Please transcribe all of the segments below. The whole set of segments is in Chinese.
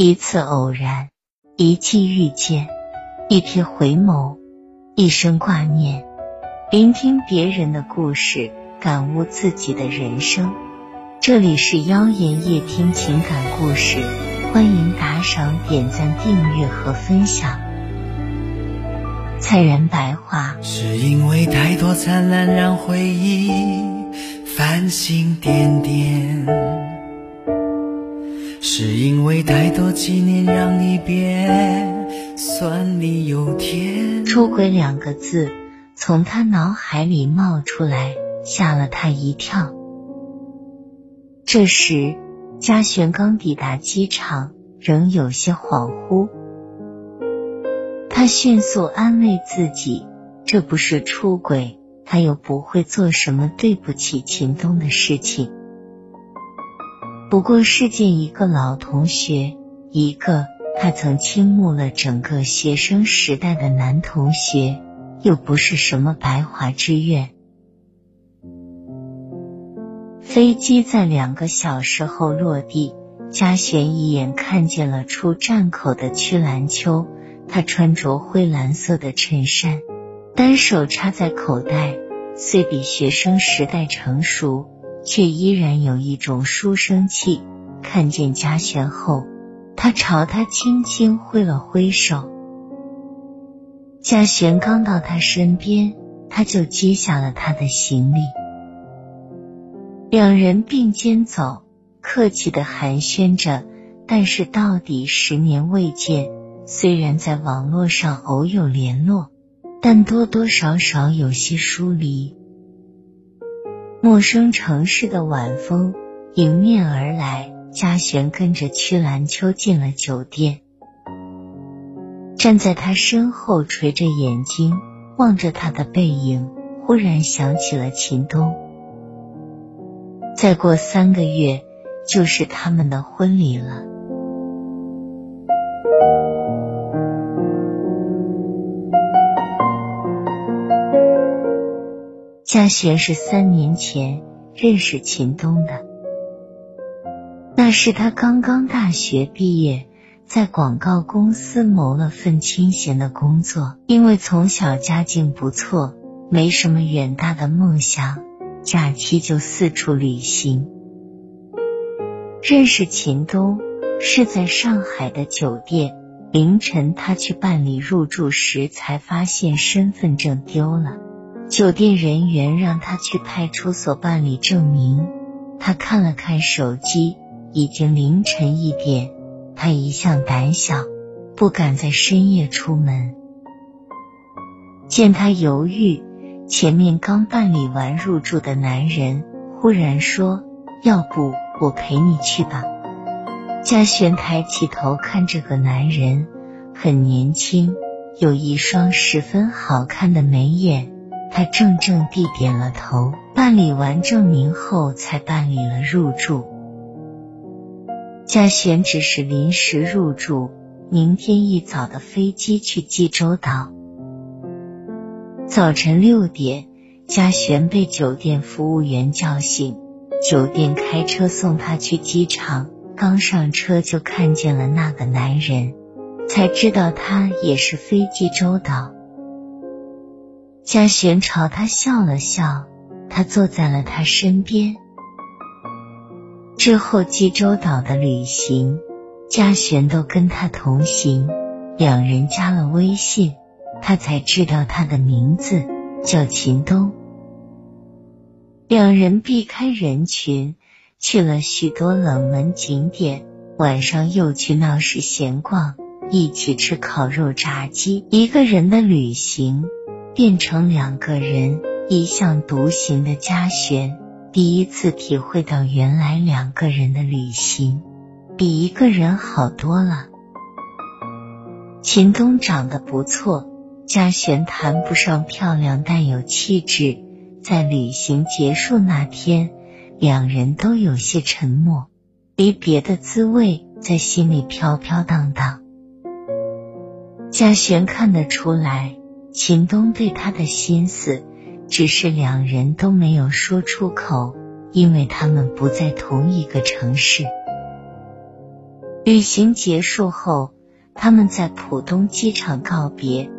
一次偶然，一季遇见，一瞥回眸，一生挂念。聆听别人的故事，感悟自己的人生。这里是妖言夜听情感故事，欢迎打赏、点赞、订阅和分享。灿然白话，是因为太多灿烂让回忆繁星点点。是因为太多纪念让你变酸里有甜。出轨两个字从他脑海里冒出来，吓了他一跳。这时，嘉璇刚抵达机场，仍有些恍惚。他迅速安慰自己，这不是出轨，他又不会做什么对不起秦东的事情。不过是见一个老同学，一个他曾倾慕了整个学生时代的男同学，又不是什么白华之愿。飞机在两个小时后落地，嘉璇一眼看见了出站口的曲兰秋，他穿着灰蓝色的衬衫，单手插在口袋，虽比学生时代成熟。却依然有一种书生气。看见嘉璇后，他朝他轻轻挥了挥手。嘉璇刚到他身边，他就接下了他的行李。两人并肩走，客气的寒暄着。但是到底十年未见，虽然在网络上偶有联络，但多多少少有些疏离。陌生城市的晚风迎面而来，嘉璇跟着曲兰秋进了酒店。站在他身后，垂着眼睛望着他的背影，忽然想起了秦东。再过三个月就是他们的婚礼了。嘉璇是三年前认识秦东的，那是他刚刚大学毕业，在广告公司谋了份清闲的工作。因为从小家境不错，没什么远大的梦想，假期就四处旅行。认识秦东是在上海的酒店，凌晨他去办理入住时，才发现身份证丢了。酒店人员让他去派出所办理证明。他看了看手机，已经凌晨一点。他一向胆小，不敢在深夜出门。见他犹豫，前面刚办理完入住的男人忽然说：“要不我陪你去吧。”嘉璇抬起头看这个男人，很年轻，有一双十分好看的眉眼。他怔怔地点了头，办理完证明后，才办理了入住。嘉璇只是临时入住，明天一早的飞机去济州岛。早晨六点，嘉璇被酒店服务员叫醒，酒店开车送他去机场。刚上车就看见了那个男人，才知道他也是飞济州岛。嘉璇朝他笑了笑，他坐在了他身边。之后济州岛的旅行，嘉璇都跟他同行。两人加了微信，他才知道他的名字叫秦东。两人避开人群，去了许多冷门景点，晚上又去闹市闲逛，一起吃烤肉、炸鸡。一个人的旅行。变成两个人，一向独行的嘉璇第一次体会到，原来两个人的旅行比一个人好多了。秦东长得不错，嘉璇谈不上漂亮，但有气质。在旅行结束那天，两人都有些沉默，离别的滋味在心里飘飘荡荡。嘉璇看得出来。秦东对他的心思，只是两人都没有说出口，因为他们不在同一个城市。旅行结束后，他们在浦东机场告别。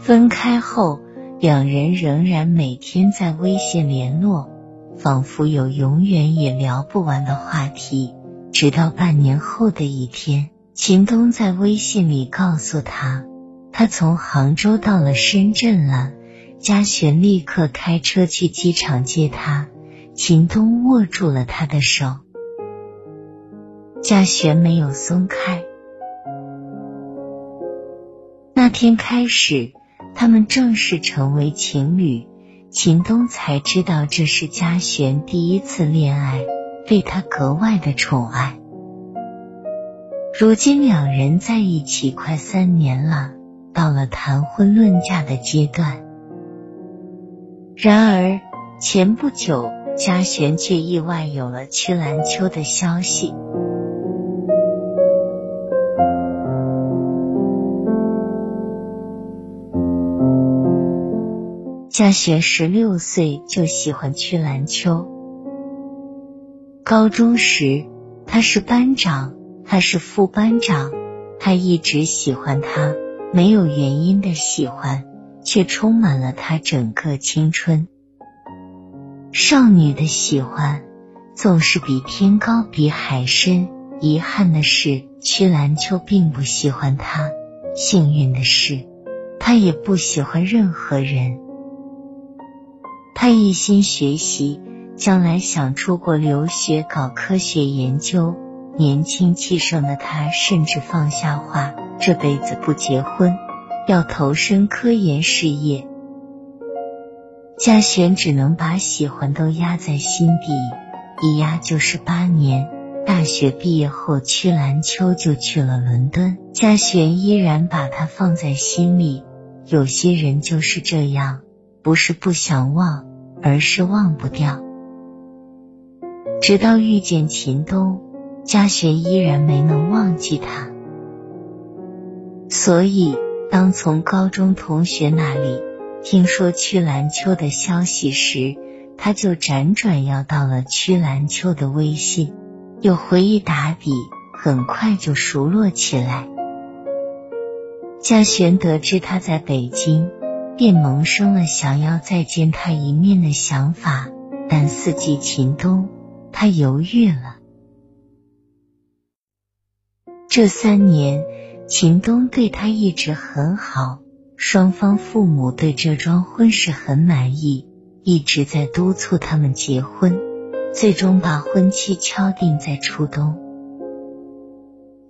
分开后，两人仍然每天在微信联络，仿佛有永远也聊不完的话题。直到半年后的一天，秦东在微信里告诉他，他从杭州到了深圳了。嘉璇立刻开车去机场接他。秦东握住了他的手，嘉璇没有松开。那天开始。他们正式成为情侣，秦东才知道这是嘉璇第一次恋爱，对他格外的宠爱。如今两人在一起快三年了，到了谈婚论嫁的阶段。然而前不久，嘉璇却意外有了曲兰秋的消息。嘉璇十六岁就喜欢曲兰秋。高中时，他是班长，他是副班长，他一直喜欢他，没有原因的喜欢，却充满了他整个青春。少女的喜欢总是比天高比海深。遗憾的是，曲兰秋并不喜欢他。幸运的是，他也不喜欢任何人。他一心学习，将来想出国留学搞科学研究。年轻气盛的他，甚至放下话，这辈子不结婚，要投身科研事业。嘉璇只能把喜欢都压在心底，一压就是八年。大学毕业后，曲兰秋就去了伦敦，嘉璇依然把他放在心里。有些人就是这样。不是不想忘，而是忘不掉。直到遇见秦东，嘉璇依然没能忘记他。所以，当从高中同学那里听说曲兰秋的消息时，他就辗转要到了曲兰秋的微信，有回忆打底，很快就熟络起来。嘉璇得知他在北京。便萌生了想要再见他一面的想法，但四季秦东，他犹豫了。这三年，秦东对他一直很好，双方父母对这桩婚事很满意，一直在督促他们结婚，最终把婚期敲定在初冬。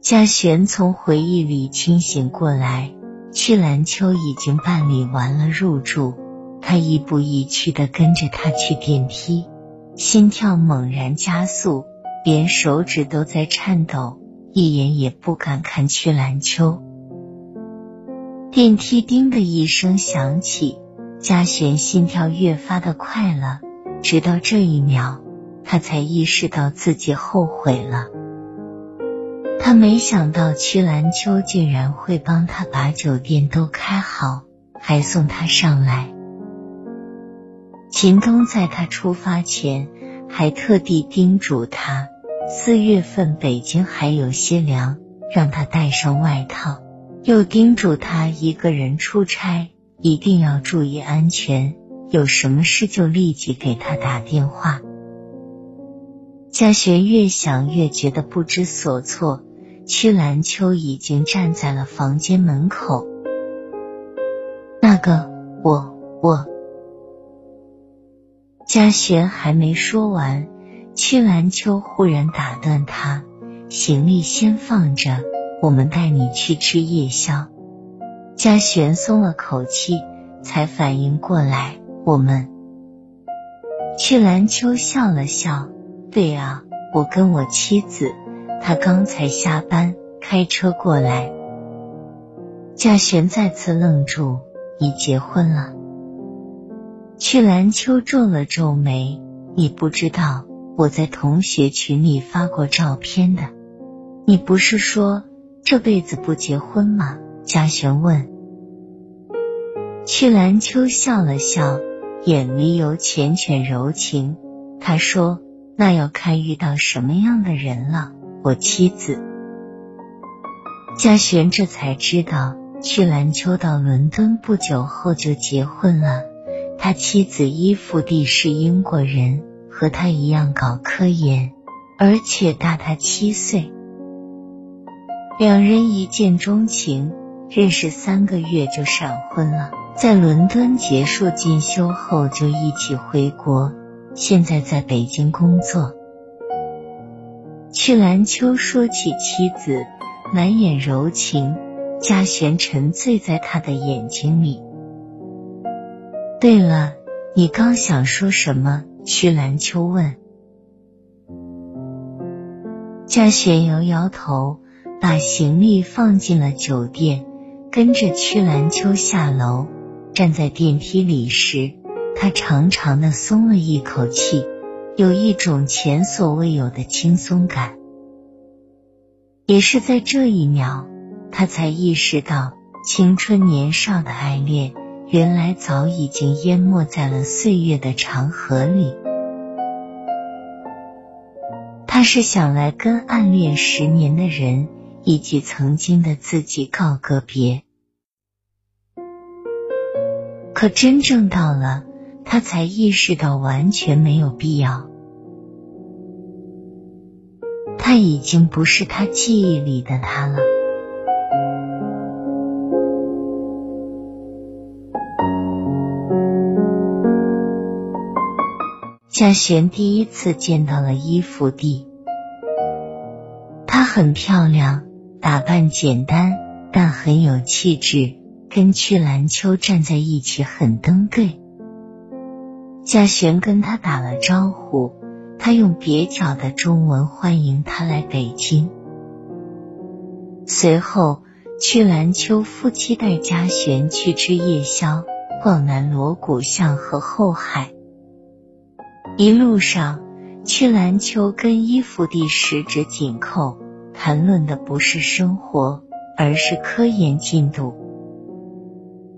嘉璇从回忆里清醒过来。曲兰秋已经办理完了入住，他亦步亦趋的跟着他去电梯，心跳猛然加速，连手指都在颤抖，一眼也不敢看曲兰秋。电梯叮的一声响起，嘉璇心跳越发的快了，直到这一秒，他才意识到自己后悔了。他没想到曲兰秋竟然会帮他把酒店都开好，还送他上来。秦东在他出发前还特地叮嘱他，四月份北京还有些凉，让他带上外套，又叮嘱他一个人出差一定要注意安全，有什么事就立即给他打电话。嘉璇越想越觉得不知所措。曲兰秋已经站在了房间门口。那个，我我，嘉璇还没说完，曲兰秋忽然打断他：“行李先放着，我们带你去吃夜宵。”嘉璇松了口气，才反应过来，我们。曲兰秋笑了笑：“对啊，我跟我妻子。”她刚才下班，开车过来。嘉璇再次愣住，你结婚了？曲兰秋皱了皱眉，你不知道我在同学群里发过照片的。你不是说这辈子不结婚吗？嘉璇问。曲兰秋笑了笑，眼里有缱绻柔情。他说：“那要看遇到什么样的人了。”我妻子。嘉璇这才知道，曲兰秋到伦敦不久后就结婚了。他妻子伊芙蒂是英国人，和他一样搞科研，而且大他七岁。两人一见钟情，认识三个月就闪婚了。在伦敦结束进修后，就一起回国，现在在北京工作。曲兰秋说起妻子。满眼柔情，嘉璇沉醉在他的眼睛里。对了，你刚想说什么？曲兰秋问。嘉璇摇摇头，把行李放进了酒店，跟着曲兰秋下楼。站在电梯里时，他长长的松了一口气，有一种前所未有的轻松感。也是在这一秒，他才意识到青春年少的爱恋，原来早已经淹没在了岁月的长河里。他是想来跟暗恋十年的人以及曾经的自己告个别，可真正到了，他才意识到完全没有必要。他已经不是他记忆里的他了。嘉璇第一次见到了伊芙蒂，她很漂亮，打扮简单，但很有气质，跟曲兰秋站在一起很登对。嘉璇跟他打了招呼。他用蹩脚的中文欢迎他来北京。随后，曲兰秋夫妻带嘉璇去吃夜宵，逛南锣鼓巷和后海。一路上，曲兰秋跟伊芙蒂十指紧扣，谈论的不是生活，而是科研进度。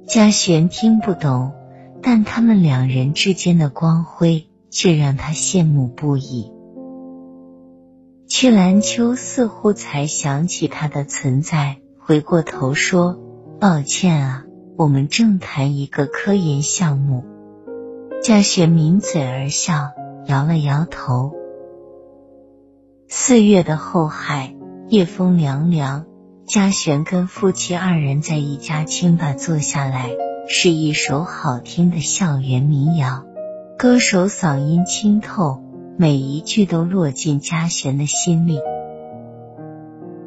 嘉璇听不懂，但他们两人之间的光辉。却让他羡慕不已。曲兰秋似乎才想起他的存在，回过头说：“抱歉啊，我们正谈一个科研项目。”嘉璇抿嘴而笑，摇了摇头。四月的后海，夜风凉凉。嘉璇跟夫妻二人在一家清吧坐下来，是一首好听的校园民谣。歌手嗓音清透，每一句都落进嘉璇的心里。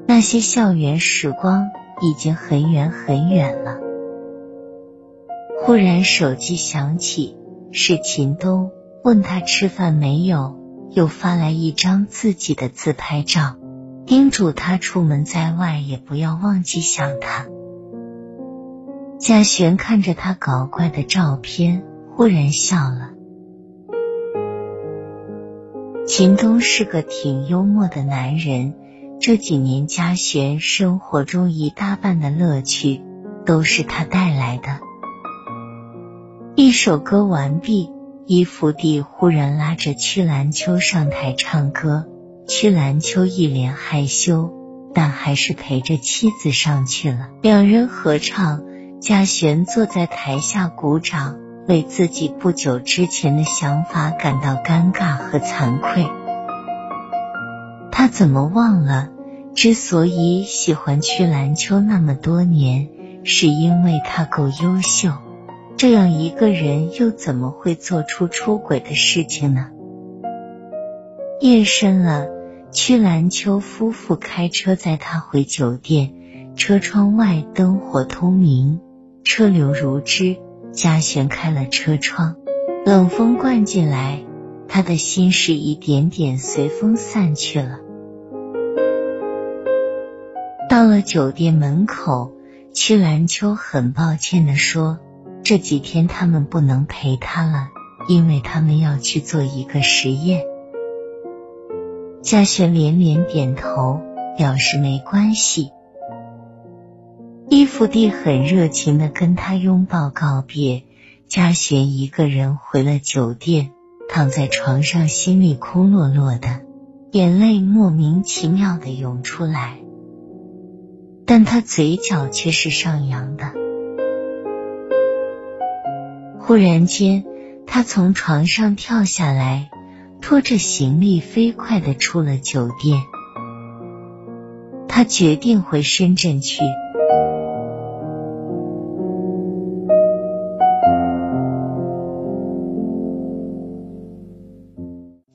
那些校园时光已经很远很远了。忽然手机响起，是秦东，问他吃饭没有，又发来一张自己的自拍照，叮嘱他出门在外也不要忘记想他。嘉璇看着他搞怪的照片，忽然笑了。秦东是个挺幽默的男人，这几年嘉璇生活中一大半的乐趣都是他带来的。一首歌完毕，伊芙蒂忽然拉着曲兰秋上台唱歌，曲兰秋一脸害羞，但还是陪着妻子上去了。两人合唱，嘉璇坐在台下鼓掌。为自己不久之前的想法感到尴尬和惭愧。他怎么忘了，之所以喜欢曲兰秋那么多年，是因为他够优秀。这样一个人，又怎么会做出出轨的事情呢？夜深了，曲兰秋夫妇开车载他回酒店，车窗外灯火通明，车流如织。嘉璇开了车窗，冷风灌进来，他的心事一点点随风散去了。到了酒店门口，曲兰秋很抱歉的说：“这几天他们不能陪他了，因为他们要去做一个实验。”嘉璇连连点头，表示没关系。伊芙蒂很热情的跟他拥抱告别，嘉璇一个人回了酒店，躺在床上，心里空落落的，眼泪莫名其妙的涌出来，但他嘴角却是上扬的。忽然间，他从床上跳下来，拖着行李飞快的出了酒店。他决定回深圳去。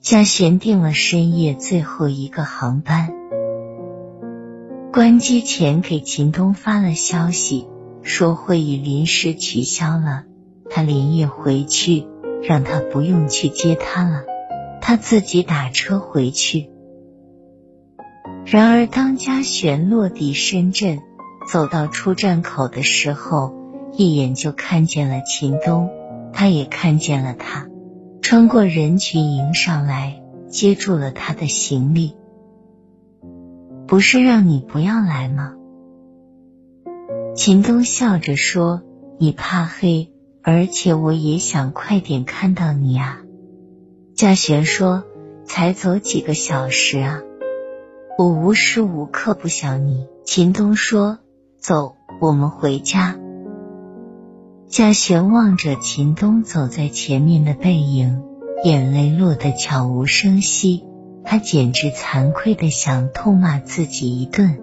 嘉璇订了深夜最后一个航班，关机前给秦东发了消息，说会议临时取消了，他连夜回去，让他不用去接他了，他自己打车回去。然而，当嘉璇落地深圳，走到出站口的时候，一眼就看见了秦东，他也看见了他。穿过人群迎上来，接住了他的行李。不是让你不要来吗？秦东笑着说：“你怕黑，而且我也想快点看到你啊。”嘉璇说：“才走几个小时啊，我无时无刻不想你。”秦东说：“走，我们回家。”嘉璇望着秦东走在前面的背影，眼泪落得悄无声息。他简直惭愧的想痛骂自己一顿。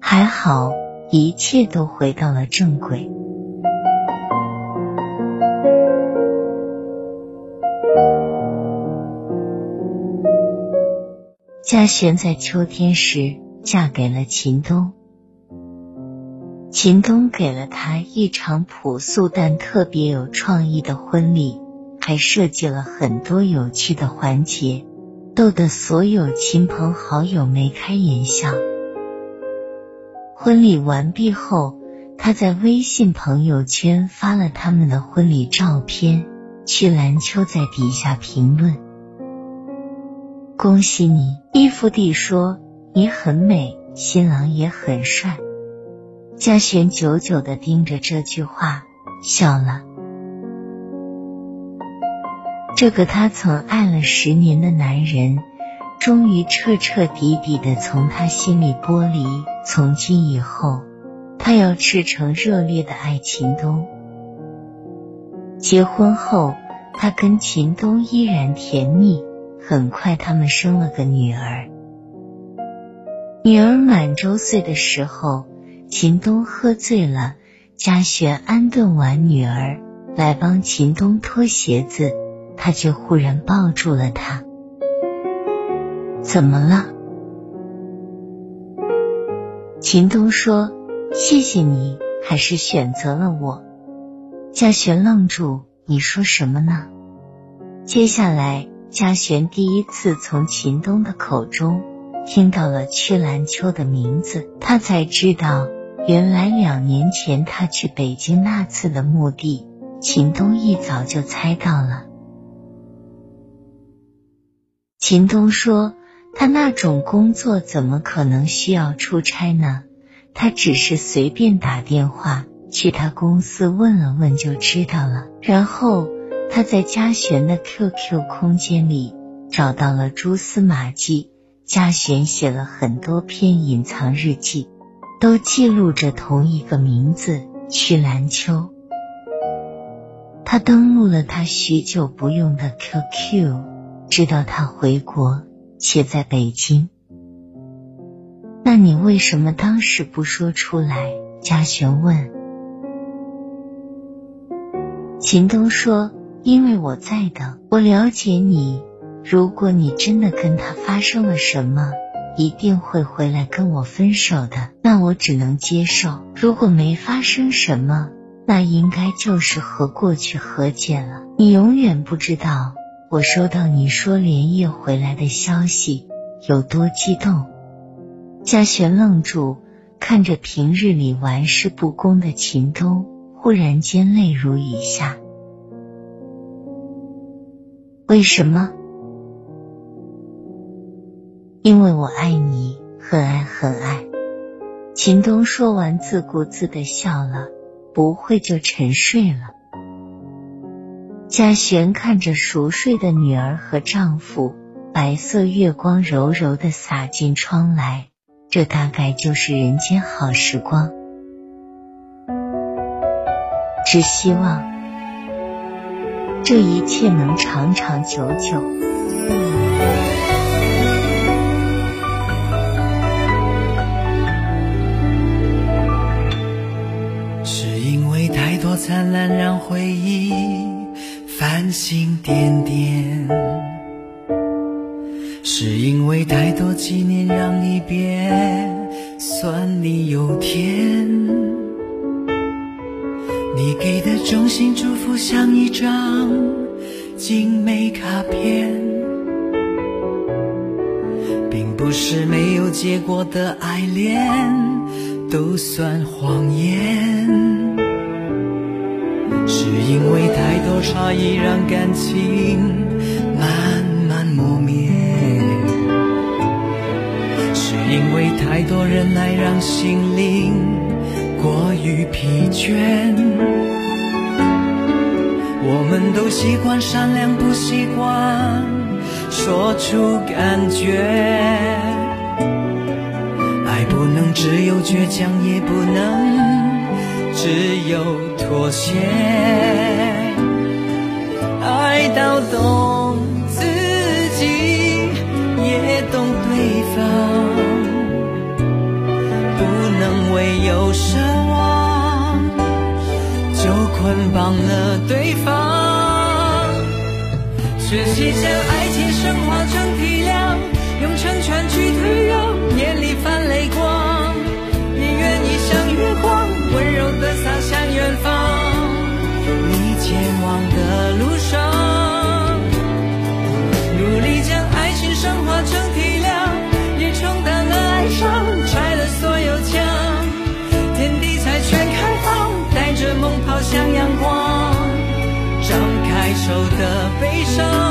还好，一切都回到了正轨。嘉璇在秋天时嫁给了秦东。秦东给了她一场朴素但特别有创意的婚礼，还设计了很多有趣的环节，逗得所有亲朋好友眉开眼笑。婚礼完毕后，他在微信朋友圈发了他们的婚礼照片，曲兰秋在底下评论：“恭喜你！”伊芙蒂说：“你很美，新郎也很帅。”嘉璇久久的盯着这句话，笑了。这个他曾爱了十年的男人，终于彻彻底底的从他心里剥离。从今以后，他要赤诚热烈的爱秦东。结婚后，他跟秦东依然甜蜜。很快，他们生了个女儿。女儿满周岁的时候。秦东喝醉了，嘉璇安顿完女儿，来帮秦东脱鞋子，他却忽然抱住了她。怎么了？秦东说：“谢谢你，还是选择了我。”嘉璇愣住：“你说什么呢？”接下来，嘉璇第一次从秦东的口中听到了曲兰秋的名字，他才知道。原来两年前他去北京那次的目的，秦东一早就猜到了。秦东说：“他那种工作怎么可能需要出差呢？他只是随便打电话去他公司问了问就知道了。然后他在嘉璇的 QQ 空间里找到了蛛丝马迹，嘉璇写了很多篇隐藏日记。”都记录着同一个名字曲兰秋。他登录了他许久不用的 QQ，知道他回国且在北京。那你为什么当时不说出来？嘉璇问。秦东说：“因为我在等，我了解你。如果你真的跟他发生了什么。”一定会回来跟我分手的，那我只能接受。如果没发生什么，那应该就是和过去和解了。你永远不知道我收到你说连夜回来的消息有多激动。嘉璇愣住，看着平日里玩世不恭的秦东，忽然间泪如雨下。为什么？因为我爱你，很爱很爱。秦东说完，自顾自的笑了，不会就沉睡了。嘉璇看着熟睡的女儿和丈夫，白色月光柔柔的洒进窗来，这大概就是人间好时光。只希望这一切能长长久久。是因为太多灿烂让回忆繁星点点，是因为太多纪念让离别酸里有甜。你给的衷心祝福像一张精美卡片，并不是没有结果的爱恋都算谎言，是因为太多差异让感情慢慢磨灭，是因为太多忍耐让心灵。过于疲倦，我们都习惯善良，不习惯说出感觉。爱不能只有倔强，也不能只有妥协。爱到懂捆绑了对方。学习将爱情升华成体谅，用成全去退让，眼里泛泪光。受的悲伤，